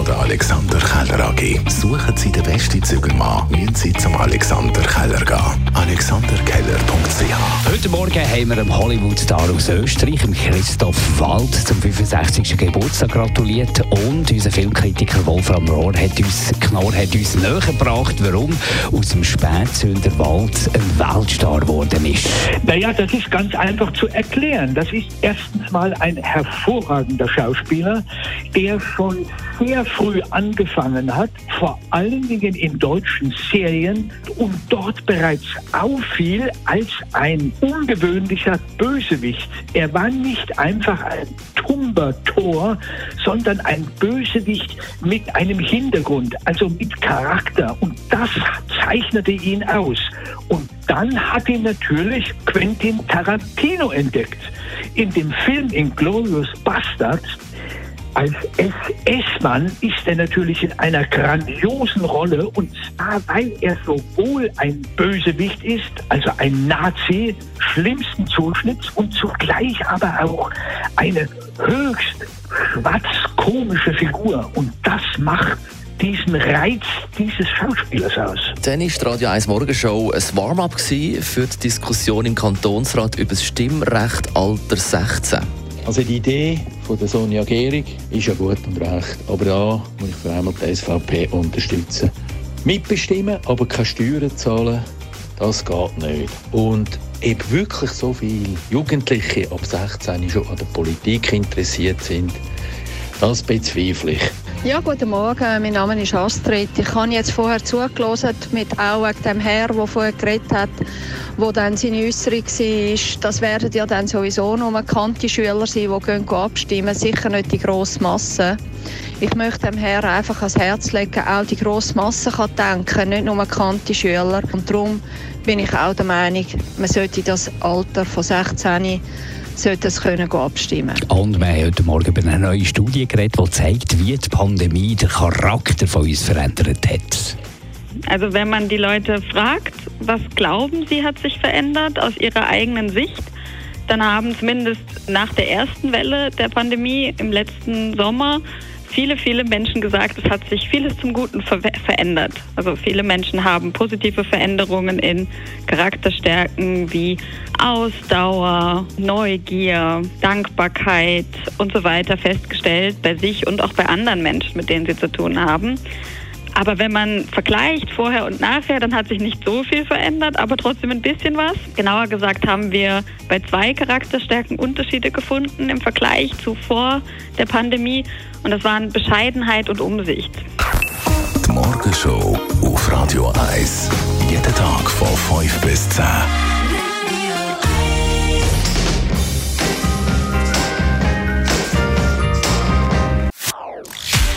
von der Alexander Keller AG. Suchen Sie den besten Zügelmann, müssen Sie zum Alexander Keller gehen. AlexanderKeller.ch Heute Morgen haben wir dem Hollywood-Star aus Österreich, Christoph Wald, zum 65. Geburtstag gratuliert und unser Filmkritiker Wolfram Rohr hat uns, Knorr hat uns näher gebracht, warum aus dem Spätzünder Wald ein Weltstar geworden ist. Naja, das ist ganz einfach zu erklären. Das ist erstens mal ein hervorragender Schauspieler, der schon sehr früh angefangen hat, vor allen Dingen in deutschen Serien und dort bereits auffiel als ein ungewöhnlicher Bösewicht. Er war nicht einfach ein tumber Tor, sondern ein Bösewicht mit einem Hintergrund, also mit Charakter. Und das zeichnete ihn aus. Und dann hat ihn natürlich Quentin Tarantino entdeckt. In dem Film Inglorious Bastards als SS-Mann ist er natürlich in einer grandiosen Rolle und zwar, weil er sowohl ein Bösewicht ist, also ein Nazi schlimmsten Zuschnitts und zugleich aber auch eine höchst schwarz-komische Figur. Und das macht diesen Reiz dieses Schauspielers aus. Dann war die Radio 1 Morgenshow ein Warm-up für die Diskussion im Kantonsrat über das Stimmrecht Alter 16. Also die Idee von der Sonja Gehrig ist ja gut und recht, aber da muss ich vor allem die SVP unterstützen. Mitbestimmen, aber keine Steuern zahlen, das geht nicht. Und ob wirklich so viele Jugendliche ab 16 schon an der Politik interessiert sind, das bezweifle ich. Ja, guten Morgen. Mein Name ist Astrid. Ich habe jetzt vorher zugelassen, mit auch wegen dem Herr, der vorher geredet hat, wo dann seine Äußerung war, das werden ja dann sowieso nur bekannte Schüler sein, die gehen abstimmen, sicher nicht die grosse Masse. Ich möchte dem Herrn einfach ans Herz legen, auch die grosse Masse kann denken, nicht nur bekannte Schüler. Und darum bin ich auch der Meinung, man sollte das Alter von 16 sollte es können abstimmen Und wir haben heute Morgen über eine neue Studie geredet, die zeigt, wie die Pandemie den Charakter von uns verändert hat. Also wenn man die Leute fragt, was glauben sie hat sich verändert aus ihrer eigenen Sicht, dann haben zumindest nach der ersten Welle der Pandemie im letzten Sommer viele, viele Menschen gesagt, es hat sich vieles zum Guten ver verändert. Also viele Menschen haben positive Veränderungen in Charakterstärken wie Ausdauer, Neugier, Dankbarkeit und so weiter festgestellt bei sich und auch bei anderen Menschen, mit denen sie zu tun haben. Aber wenn man vergleicht vorher und nachher, dann hat sich nicht so viel verändert, aber trotzdem ein bisschen was. Genauer gesagt haben wir bei zwei Charakterstärken Unterschiede gefunden im Vergleich zu vor der Pandemie. Und das waren Bescheidenheit und Umsicht. Die Morgenshow auf Radio 1. Jeden Tag von 5 bis 10.